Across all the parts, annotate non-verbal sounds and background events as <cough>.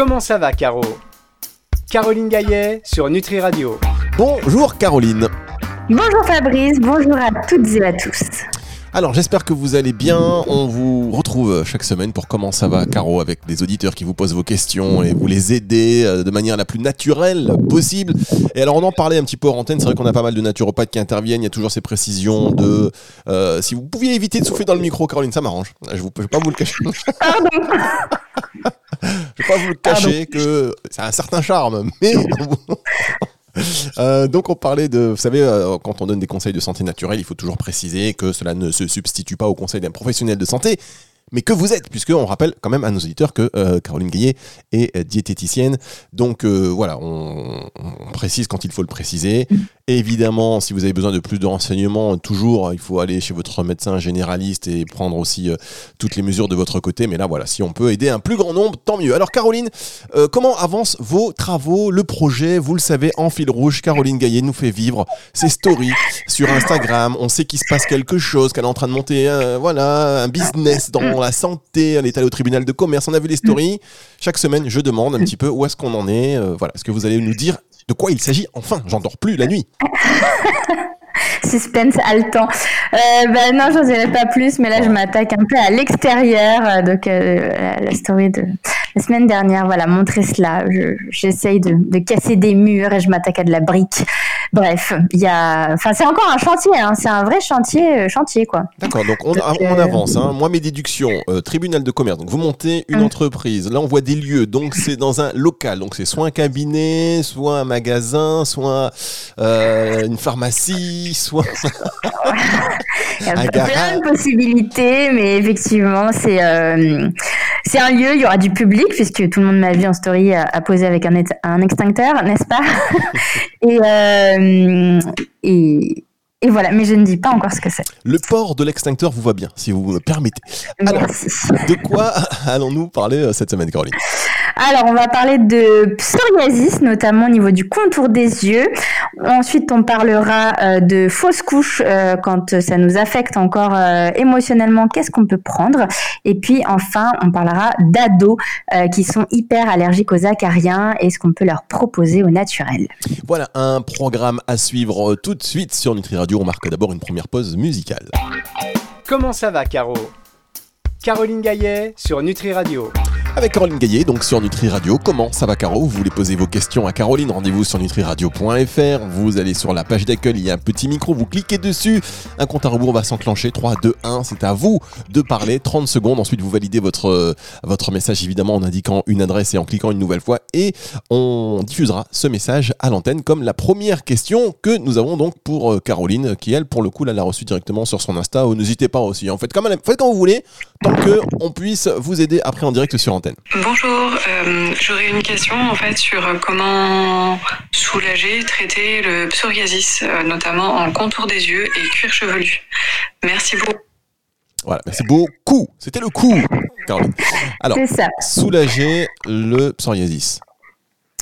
Comment ça va, Caro? Caroline Gaillet sur Nutri Radio. Bonjour Caroline. Bonjour Fabrice, bonjour à toutes et à tous. Alors j'espère que vous allez bien. On vous retrouve chaque semaine pour comment ça va, Caro, avec des auditeurs qui vous posent vos questions et vous les aider euh, de manière la plus naturelle possible. Et alors on en parlait un petit peu en antenne. C'est vrai qu'on a pas mal de naturopathes qui interviennent. Il y a toujours ces précisions de euh, si vous pouviez éviter de souffler dans le micro, Caroline, ça m'arrange. Je ne vais pas vous le cacher. Je vais pas vous le cacher <laughs> que c'est un certain charme, mais <laughs> Euh, donc on parlait de, vous savez, euh, quand on donne des conseils de santé naturelle, il faut toujours préciser que cela ne se substitue pas au conseil d'un professionnel de santé, mais que vous êtes, puisque on rappelle quand même à nos auditeurs que euh, Caroline Gaillet est euh, diététicienne. Donc euh, voilà, on, précise quand il faut le préciser. évidemment, si vous avez besoin de plus de renseignements, toujours, il faut aller chez votre médecin généraliste et prendre aussi toutes les mesures de votre côté. Mais là, voilà, si on peut aider un plus grand nombre, tant mieux. Alors Caroline, comment avancent vos travaux, le projet? Vous le savez, en fil rouge, Caroline Gaillet nous fait vivre ses stories sur Instagram. On sait qu'il se passe quelque chose, qu'elle est en train de monter, voilà, un business dans la santé, elle est allée au tribunal de commerce, on a vu les stories. Chaque semaine, je demande un petit peu où est-ce qu'on en est. Euh, voilà, est-ce que vous allez nous dire de quoi il s'agit? Enfin J'endors plus la nuit. <laughs> Suspense haletant. Euh, ben non, j'en dirai pas plus, mais là je m'attaque un peu à l'extérieur. Euh, donc euh, la story de la semaine dernière, voilà, montrer cela. J'essaye de, de, casser des murs et je m'attaque à de la brique. Bref, il y a, enfin c'est encore un chantier, hein, c'est un vrai chantier, euh, chantier quoi. D'accord, donc on, on euh, avance. Hein. Moi mes déductions, euh, tribunal de commerce. Donc vous montez une hum. entreprise. Là on voit des lieux, donc c'est dans un local. Donc c'est soit un cabinet, soit un magasin, soit une pharmacie, soit <laughs> il y a plein de possibilités, mais effectivement c'est c'est un lieu, il y aura du public, puisque tout le monde m'a vu en story à, poser avec un, un extincteur, n'est-ce pas <laughs> et, euh, et, et voilà, mais je ne dis pas encore ce que c'est. Le port de l'extincteur vous va bien, si vous me permettez. Alors, de quoi <laughs> allons-nous parler euh, cette semaine, Caroline? Alors, on va parler de psoriasis, notamment au niveau du contour des yeux. Ensuite, on parlera euh, de fausses couches euh, quand ça nous affecte encore euh, émotionnellement. Qu'est-ce qu'on peut prendre? Et puis, enfin, on parlera d'ados qui sont hyper allergiques aux acariens et ce qu'on peut leur proposer au naturel. Voilà un programme à suivre tout de suite sur Nutri Radio. On marque d'abord une première pause musicale. Comment ça va, Caro? Caroline Gaillet sur Nutri Radio avec Caroline Gaillet, donc sur Nutri Radio. Comment ça va, Caro? Vous voulez poser vos questions à Caroline? Rendez-vous sur nutriradio.fr. Vous allez sur la page d'accueil, il y a un petit micro, vous cliquez dessus. Un compte à rebours va s'enclencher. 3, 2, 1. C'est à vous de parler. 30 secondes. Ensuite, vous validez votre, euh, votre message, évidemment, en indiquant une adresse et en cliquant une nouvelle fois. Et on diffusera ce message à l'antenne comme la première question que nous avons donc pour euh, Caroline, qui elle, pour le coup, l'a reçue directement sur son Insta. N'hésitez pas aussi. En fait, comme faites quand vous voulez, tant que on puisse vous aider après en direct sur Bonjour, euh, j'aurais une question en fait sur comment soulager, traiter le psoriasis, euh, notamment en contour des yeux et cuir chevelu. Merci beaucoup. Voilà, merci beaucoup. C'était le coup, Caroline. Alors, soulager le psoriasis.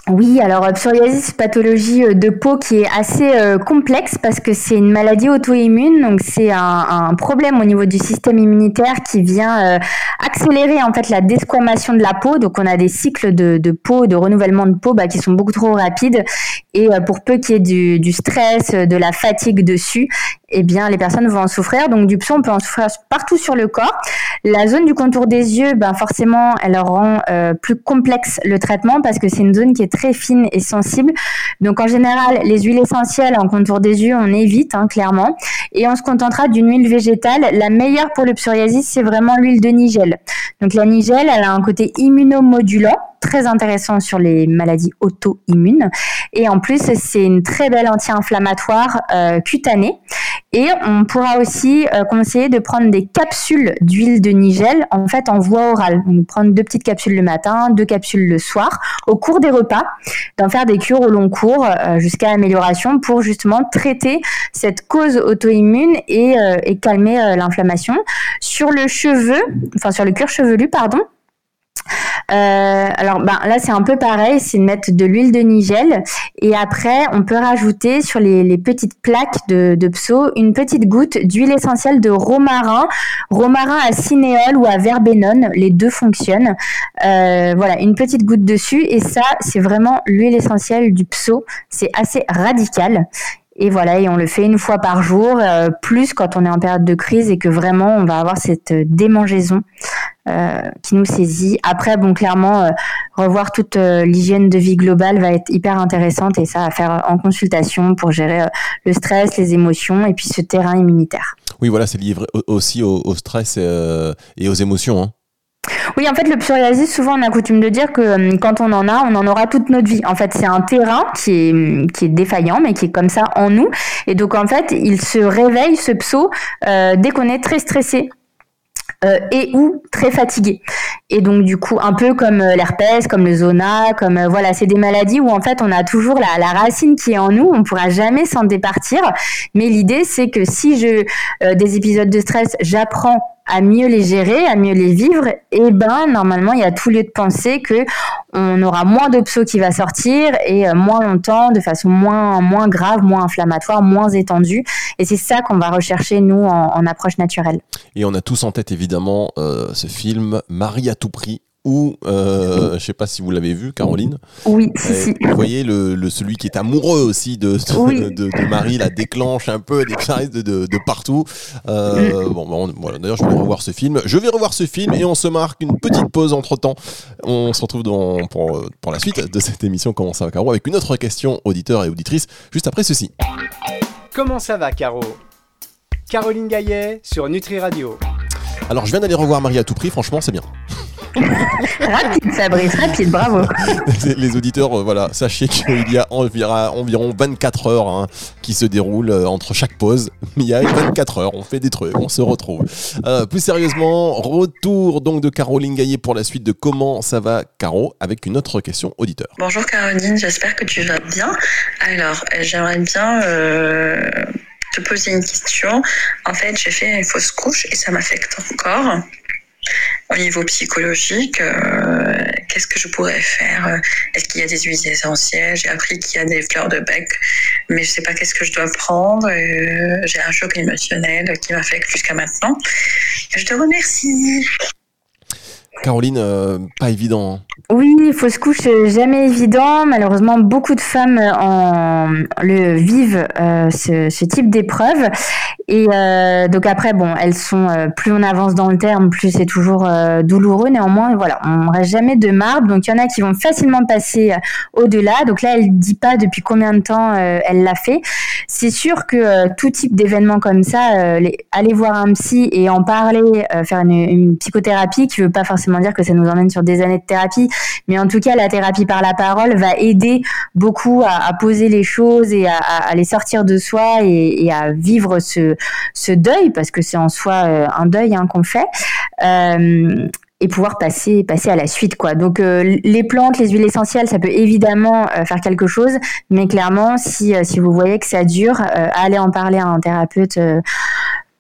Oui, alors euh, psoriasis, pathologie euh, de peau qui est assez euh, complexe parce que c'est une maladie auto-immune, donc c'est un, problème au niveau du système immunitaire qui vient accélérer en fait la desquamation de la peau. Donc on a des cycles de, peau, de renouvellement de peau bah, qui sont beaucoup trop rapides et pour peu qu'il y ait du, stress, de la fatigue dessus, eh bien, les personnes vont en souffrir. Donc, du psor, on peut en souffrir partout sur le corps. La zone du contour des yeux, ben, forcément, elle rend euh, plus complexe le traitement parce que c'est une zone qui est très fine et sensible. Donc, en général, les huiles essentielles en contour des yeux, on évite, hein, clairement. Et on se contentera d'une huile végétale. La meilleure pour le psoriasis, c'est vraiment l'huile de nigel. Donc, la nigel, elle a un côté immunomodulant très intéressant sur les maladies auto-immunes. Et en plus, c'est une très belle anti-inflammatoire euh, cutanée. Et on pourra aussi euh, conseiller de prendre des capsules d'huile de nigel, en fait, en voie orale. Donc, prendre deux petites capsules le matin, deux capsules le soir, au cours des repas, d'en faire des cures au long cours euh, jusqu'à amélioration pour justement traiter cette cause auto-immune et, et calmer l'inflammation. Sur le cheveu, enfin sur le cuir chevelu, pardon, Euh, alors ben, là c'est un peu pareil, c'est de mettre de l'huile de nigel et après on peut rajouter sur les, petites plaques de, de une petite goutte d'huile essentielle de romarin, romarin à cinéole ou à verbenone, les deux fonctionnent. Euh, voilà, une petite goutte dessus et ça c'est vraiment l'huile essentielle du pso, c'est assez radical et voilà, et on le fait une fois par jour, euh, plus quand on est en période de crise et que vraiment on va avoir cette démangeaison euh, qui nous saisit. Après, bon, clairement, euh, revoir toute l'hygiène de vie globale va être hyper intéressante et ça à faire en consultation pour gérer le stress, les émotions et puis ce terrain immunitaire. Oui, voilà, c'est lié aussi au, stress et, aux émotions. Hein. Oui, en fait, le psoriasis, souvent, on a coutume de dire que euh, quand on en a, on en aura toute notre vie. En fait, c'est un terrain qui est, qui est défaillant, mais qui est comme ça en nous. Et donc, en fait, il se réveille, ce pso, euh, dès qu'on est très stressé. Euh, et ou très fatigué. Et donc du coup, un peu comme l'herpès, comme le zona, comme voilà, c'est des maladies où en fait on a toujours la, la racine qui est en nous, on pourra jamais s'en départir. Mais l'idée c'est que si je des épisodes de stress, j'apprends à mieux les gérer, à mieux les vivre, et eh ben normalement il y a tout lieu de penser que on aura moins de pso qui va sortir et euh, moins longtemps, de façon moins moins grave, moins inflammatoire, moins étendue. Et c'est ça qu'on va rechercher nous en, approche naturelle. Et on a tous en tête évidemment euh, ce film Marie à tout prix ou euh, je sais pas si vous l'avez vu, Caroline. Oui, si, Vous voyez le, celui qui est amoureux aussi de, de, Marie, la déclenche un peu caresses de, de, partout. Euh, bon, voilà. D'ailleurs, je vais revoir ce film. Je vais revoir ce film et on se marque une petite pause entre temps. On se retrouve dans, pour, pour la suite de cette émission Comment ça va, Caro avec une autre question, auditeur et auditrice, juste après ceci. Comment ça va, Caro? Caroline Gaillet sur Nutri Radio. Alors, je viens d'aller revoir Marie à tout prix. Franchement, c'est bien <laughs> rapide, Fabrice, rapide, bravo. <laughs> Les auditeurs, euh, voilà, sachez qu'il y a environ, 24 heures hein, qui se déroulent euh, entre chaque pause. Il y a 24 heures, on fait des trucs, on se retrouve. Euh, plus sérieusement, retour donc de Caroline Gaillet pour la suite de Comment ça va, Caro, avec une autre question auditeur. Bonjour Caroline, j'espère que tu vas bien. Alors, j'aimerais bien te poser une question. En fait, j'ai fait une fausse couche et ça m'affecte encore. Au niveau psychologique, euh, qu'est-ce que je pourrais faire? Est-ce qu'il y a des huiles essentielles? J'ai appris qu'il y a des fleurs de bec, mais je ne sais pas qu'est-ce que je dois prendre. Euh, j'ai un choc émotionnel qui m'affecte jusqu'à maintenant. Je te remercie. Caroline, euh, pas évident. Hein. Oui, fausse couche, jamais évident. Malheureusement, beaucoup de femmes le vivent ce, type d'épreuve. Et euh, donc après, bon, elles sont euh, plus on avance dans le terme, plus c'est toujours euh, douloureux. Néanmoins, voilà, on reste jamais de marbre. Donc il y en a qui vont facilement passer au-delà. Donc là, elle dit pas depuis combien de temps elle l'a fait. C'est sûr que tout type d'événement comme ça, aller voir un psy et en parler, faire une, psychothérapie, qui veut pas forcément dire que ça nous emmène sur des années de thérapie, mais en tout cas, la thérapie par la parole va aider beaucoup à, poser les choses et à, les sortir de soi et, à vivre ce deuil, parce que c'est en soi euh, un deuil hein, qu'on fait. Euh, et pouvoir passer passer à la suite quoi. Donc euh, les plantes, les huiles essentielles, ça peut évidemment faire quelque chose, mais clairement si si vous voyez que ça dure, allez en parler à un thérapeute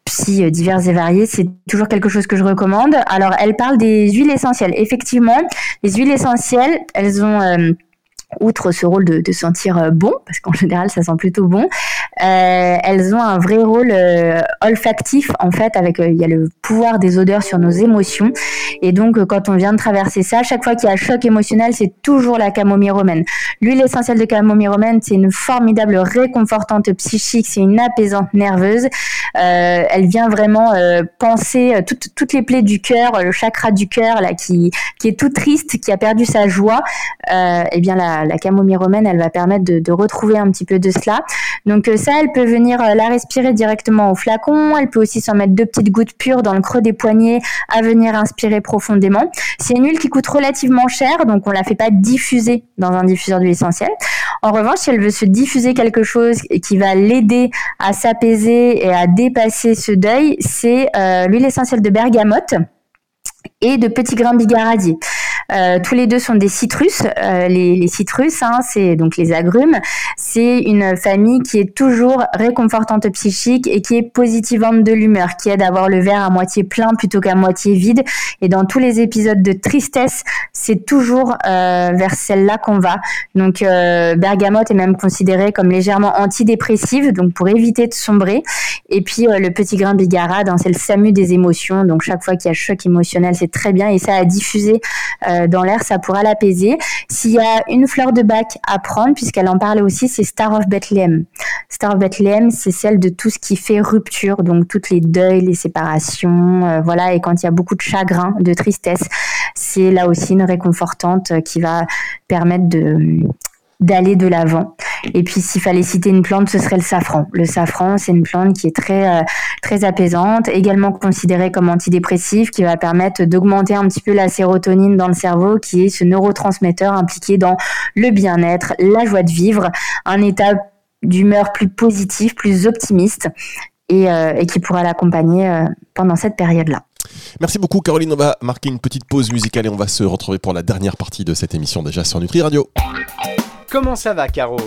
psy divers et variés, c'est toujours quelque chose que je recommande. Alors elle parle des huiles essentielles. Effectivement, les huiles essentielles, elles ont outre ce rôle de, de sentir euh, bon, parce qu'en <laughs> général ça sent plutôt bon, euh, elles ont un vrai rôle euh, olfactif en fait, avec il y a le pouvoir des odeurs sur nos émotions. Et donc quand on vient de traverser ça, chaque fois qu'il y a un choc émotionnel, c'est toujours la camomille romaine. L'huile essentielle de camomille romaine, c'est une formidable réconfortante psychique, c'est une apaisante nerveuse. elle vient vraiment penser toutes, les plaies du cœur, le chakra du cœur là qui est tout triste, qui a perdu sa joie. et eh bien la la, camomille romaine, elle va permettre de, retrouver un petit peu de cela. Donc euh, ça, elle peut venir euh, la respirer directement au flacon. Elle peut aussi s'en mettre deux petites gouttes pures dans le creux des poignets à venir inspirer profondément. C'est une huile qui coûte relativement cher, donc on la fait pas diffuser dans un diffuseur d'huile essentielle. En revanche, si elle veut se diffuser quelque chose qui va l'aider à s'apaiser et à dépasser ce deuil, c'est euh, l'huile essentielle de bergamote et de petits grains bigaradier. tous les deux sont des citrus. Les, les, citrus, hein, c'est donc les agrumes. C'est une famille qui est toujours réconfortante psychique et qui est positivante de l'humeur, qui aide à avoir le verre à moitié plein plutôt qu'à moitié vide. Et dans tous les épisodes de tristesse, c'est toujours vers celle-là qu'on va. Donc bergamote est même considérée comme légèrement antidépressive, donc pour éviter de sombrer. Et puis le petit grain bigarade, hein, c'est le SAMU des émotions. Donc chaque fois qu'il y a choc émotionnel, c'est très bien et ça a diffusé euh, dans l'air, ça pourra l'apaiser. S'il y a une fleur de bac à prendre, puisqu'elle en parlait aussi, c'est Star of Bethlehem. Star of Bethlehem, c'est celle de tout ce qui fait rupture, donc toutes les deuils, les séparations, euh, voilà. Et quand il y a beaucoup de chagrin, de tristesse, c'est là aussi une réconfortante qui va permettre de d'aller de l'avant. Et puis s'il fallait citer une plante, ce serait le safran. Le safran, c'est une plante qui est très euh, très apaisante, également considérée comme antidépressive, qui va permettre d'augmenter un petit peu la sérotonine dans le cerveau, qui est ce neurotransmetteur impliqué dans le bien-être, la joie de vivre, un état d'humeur plus positif, plus optimiste, et, euh, qui pourra l'accompagner euh, pendant cette période-là. Merci beaucoup Caroline, on va marquer une petite pause musicale et on va se retrouver pour la dernière partie de cette émission déjà sur Nutri Radio. Comment ça va, Caro?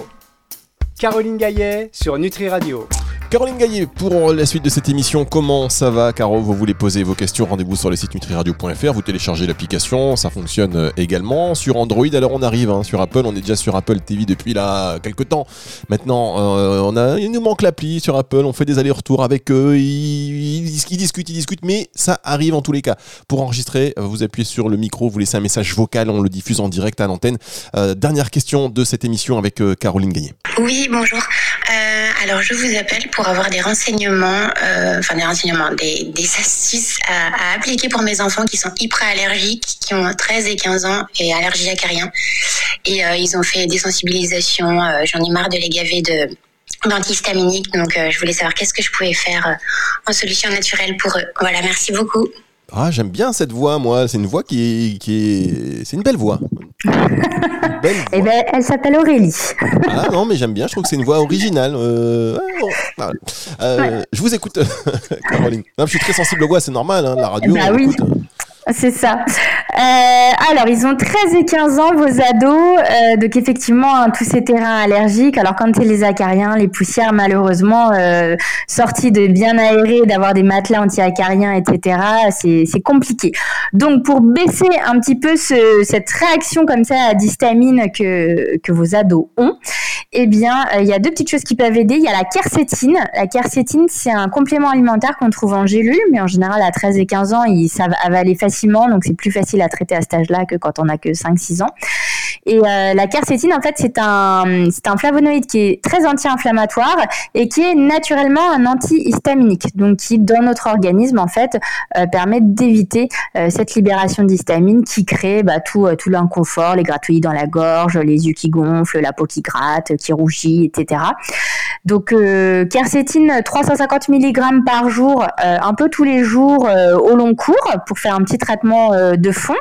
Caroline Gaillet sur Nutri Radio. Caroline Gaillet, pour la suite de cette émission, comment ça va Caro? Vous voulez poser vos questions, rendez-vous sur le site nutriradio.fr, vous téléchargez l'application, ça fonctionne euh, également. Sur Android, alors on arrive, hein, sur Apple, on est déjà sur Apple TV depuis là quelques temps. Maintenant, euh, on a, il nous manque l'appli sur Apple, on fait des allers-retours avec eux, ils, discutent, ils discutent, mais ça arrive en tous les cas. Pour enregistrer, euh, vous appuyez sur le micro, vous laissez un message vocal, on le diffuse en direct à l'antenne. dernière question de cette émission avec Caroline Gaillet. Oui, bonjour. alors je vous appelle pour avoir des renseignements, euh, enfin des renseignements, des, astuces à, appliquer pour mes enfants qui sont hyper allergiques, qui ont 13 et 15 ans et allergie à rien. Et euh, ils ont fait des sensibilisations. Euh, j'en ai marre de les gaver de d'antihistaminiques. Donc je voulais savoir qu'est-ce que je pouvais faire en solution naturelle pour eux. Voilà, merci beaucoup. Ah, j'aime bien cette voix, moi. C'est une voix qui qui est, c'est une belle voix. Eh ben, elle s'appelle Aurélie. ah non, mais j'aime bien. Je trouve que c'est une voix originale. Euh... Euh, Je vous écoute, <laughs> Caroline. Non, je suis très sensible aux voix, c'est normal. Hein, la radio. Bah oui. C'est ça. Euh, alors, ils ont 13 et 15 ans, vos ados. Euh, donc, effectivement, hein, tous ces terrains allergiques. Alors, quand c'est les acariens, les poussières, malheureusement, euh, sorties de bien aérés, d'avoir des matelas anti-acariens, etc., c'est compliqué. Donc, pour baisser un petit peu ce, cette réaction comme ça à d'histamine que, que vos ados ont, eh bien, euh, il y a deux petites choses qui peuvent aider. Il y a la quercétine. La quercétine, c'est un complément alimentaire qu'on trouve en gélule, mais en général, à 13 et 15 ans, ils savent avaler facilement, donc c'est plus facile à traiter à cet âge-là que quand on a que 5-6 ans. Et euh, la quercétine, en fait, c'est un, c'est un flavonoïde qui est très anti-inflammatoire et qui est naturellement un antihistaminique, donc qui, dans notre organisme, en fait, euh, permet d'éviter euh, cette libération d'histamine qui crée bah, tout, tout l'inconfort, les gratouillis dans la gorge, les yeux qui gonflent, la peau qui gratte, qui rougit, etc. Donc, euh, quercétine, 350 mg par jour, un peu tous les jours au long cours pour faire un petit traitement de fond.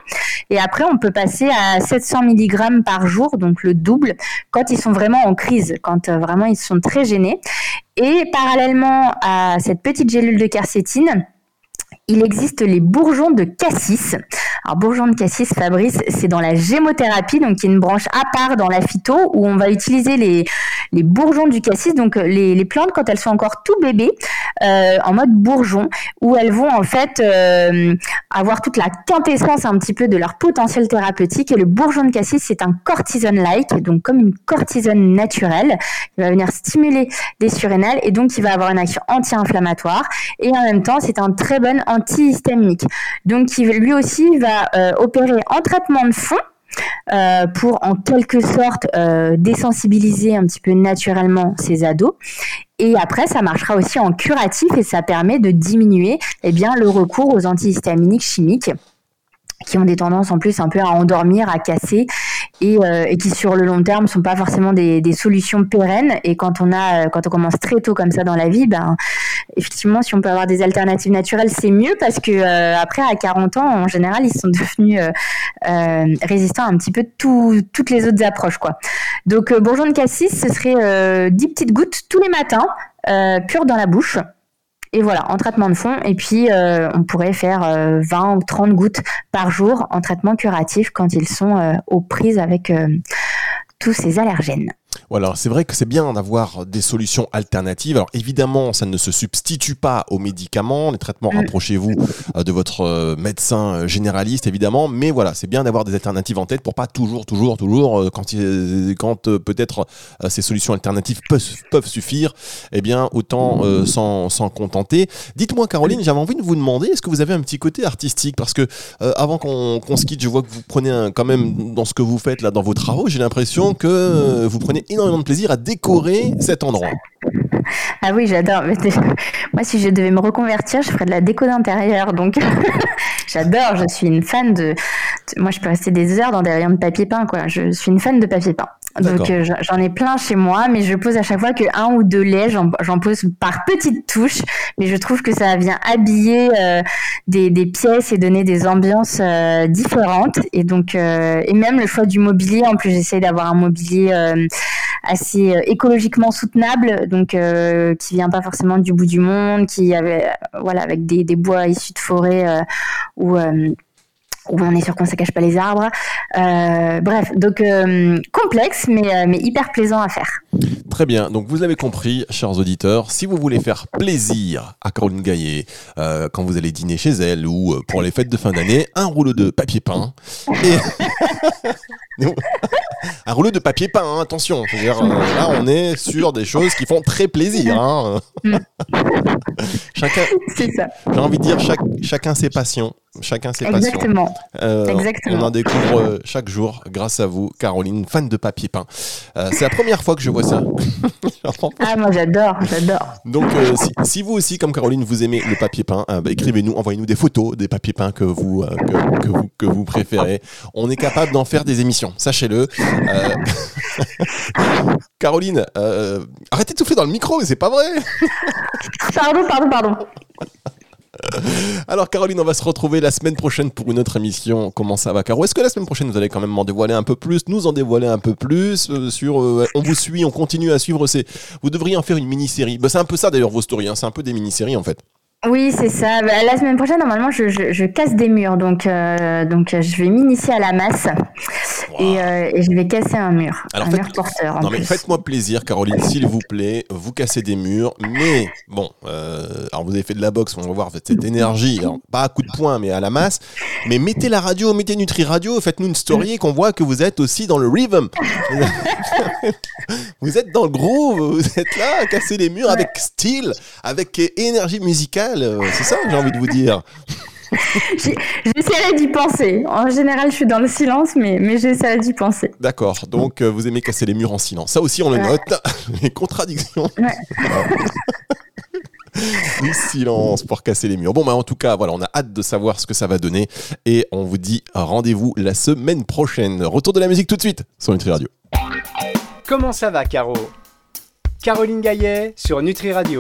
Et après, on peut passer à 700 mg par jour, donc le double, quand ils sont vraiment en crise, quand euh, vraiment ils sont très gênés. Et parallèlement à cette petite gélule de quercétine, il existe les bourgeons de cassis. Alors, bourgeons de cassis, Fabrice, c'est dans la gémothérapie, donc qui est une branche à part dans la phyto, où on va utiliser les, bourgeons du cassis, donc euh, les, plantes quand elles sont encore tout bébés, euh, en mode bourgeon, où elles vont en fait euh, avoir toute la quintessence un petit peu de leur potentiel thérapeutique. Et le bourgeon de cassis, c'est un cortisone-like, donc comme une cortisone naturelle, il va venir stimuler les surrénales et donc il va avoir une action anti-inflammatoire. Et en même temps, c'est un très Donc, qui lui aussi va euh, opérer en traitement de fond. Euh, pour en quelque sorte euh, désensibiliser un petit peu naturellement ces ados. Et après, ça marchera aussi en curatif et ça permet de diminuer eh bien, le recours aux antihistaminiques chimiques qui ont des tendances en plus un peu à endormir, à casser et, euh, et qui sur le long terme sont pas forcément des, des, solutions pérennes. Et quand on a, quand on commence très tôt comme ça dans la vie, ben effectivement, si on peut avoir des alternatives naturelles, c'est mieux parce que euh, après à 40 ans, en général, ils sont <laughs> devenus euh, euh, résistants à un petit peu tout, toutes les autres approches, quoi. Donc bourgeon de cassis, ce serait 10 petites gouttes tous les matins, pures dans la bouche Et voilà, en traitement de fond. Et puis, on pourrait faire 20 ou 30 gouttes par jour en traitement curatif quand ils sont aux prises avec tous ces allergènes. Voilà, c'est vrai que c'est bien d'avoir des solutions alternatives. Alors évidemment, ça ne se substitue pas aux médicaments, les traitements. Mm. Rapprochez-vous euh, de votre euh, médecin euh, généraliste, évidemment. Mais voilà, c'est bien d'avoir des alternatives en tête pour pas toujours, toujours, toujours, quand, quand peut-être ces solutions alternatives peuvent, suffire, eh bien autant s'en contenter. Dites-moi, Caroline, j'avais envie de vous demander, est-ce que vous avez un petit côté artistique? Parce que avant qu'on se quitte, je vois que vous prenez quand même dans ce que vous faites là, dans vos travaux, j'ai l'impression que vous prenez énormément de plaisir à décorer cet endroit. Ah oui, j'adore. Moi, si je devais me reconvertir, je ferais de la déco d'intérieur. Donc, <laughs> j'adore. Je suis une fan de. Moi, je peux rester des heures dans des rayons de papier peint. Quoi. Je suis une fan de papier peint. Donc euh, j'en ai plein chez moi, mais je pose à chaque fois que un ou deux laits, j'en pose par petites touches, mais je trouve que ça vient habiller euh, des, des, pièces et donner des ambiances euh, différentes. Et donc et même le choix du mobilier, en plus j'essaie d'avoir un mobilier assez écologiquement soutenable, donc qui vient pas forcément du bout du monde, qui avait voilà avec des, des bois issus de forêt ou où on est sûr qu'on ne cache pas les arbres. Euh, bref, donc euh, complexe, mais, euh, mais hyper plaisant à faire. Très bien, donc vous avez compris, chers auditeurs, si vous voulez faire plaisir à Caroline Gaillet quand vous allez dîner chez elle ou pour les fêtes de fin d'année, un rouleau de papier peint et... <laughs> un rouleau de papier peint, hein, attention. là, on est sur des choses qui font très plaisir. Hein. Mm. chacun, j'ai envie de dire, chaque, chacun ses passions. Chacun ses Exactement. passions. Exactement. On en découvre chaque jour grâce à vous, Caroline, fan de papier peint. c'est la première fois que je vois ça. <laughs> ah, moi j'adore, j'adore. Donc, euh, si, vous aussi, comme Caroline, vous aimez le papier peint, euh, bah, écrivez-nous, envoyez-nous des photos des papiers peints que vous, euh, que, vous, que vous préférez. On est capable d'en faire des émissions, sachez-le. <laughs> Caroline, arrêtez de souffler dans le micro, c'est pas vrai. pardon, pardon, pardon. <laughs> Alors Caroline, on va se retrouver la semaine prochaine pour une autre émission. Comment ça va Caro? Est-ce que la semaine prochaine vous allez quand même m'en dévoiler un peu plus, nous en dévoiler un peu plus euh, sur euh, on vous suit, on continue à suivre ces vous devriez en faire une mini-série. Bah, c'est un peu ça d'ailleurs vos stories, hein. c'est un peu des mini-séries en fait. Oui, c'est ça. Bah, la semaine prochaine, normalement, je, je, casse des murs, donc euh, donc je vais m'initier à la masse et, euh, et, je vais casser un mur, un mur porteur. non mais faites-moi plaisir, Caroline, s'il vous plaît, vous cassez des murs, mais bon, euh, alors vous avez fait de la boxe, on va voir cette énergie, pas à coup de poing, mais à la masse. Mais mettez la radio, mettez Nutri Radio, faites-nous une story qu'on voit que vous êtes aussi dans le rhythm. <laughs> vous êtes dans le groove, vous êtes là, à casser les murs avec style, avec énergie musicale euh, c'est ça que j'ai envie de vous dire. <laughs> J'essaierai d'y penser. En général, je suis dans le silence, mais, mais j'essaierai d'y penser. D'accord. Donc, euh, vous aimez casser les murs en silence. Ça aussi, on le note. <laughs> Les contradictions. du <laughs> silence pour casser les murs. Bon, bah, en tout cas, voilà, on a hâte de savoir ce que ça va donner. Et on vous dit rendez-vous la semaine prochaine. Retour de la musique tout de suite sur Nutri Radio. Comment ça va, Caro? Caroline Gaillet sur Nutri Radio.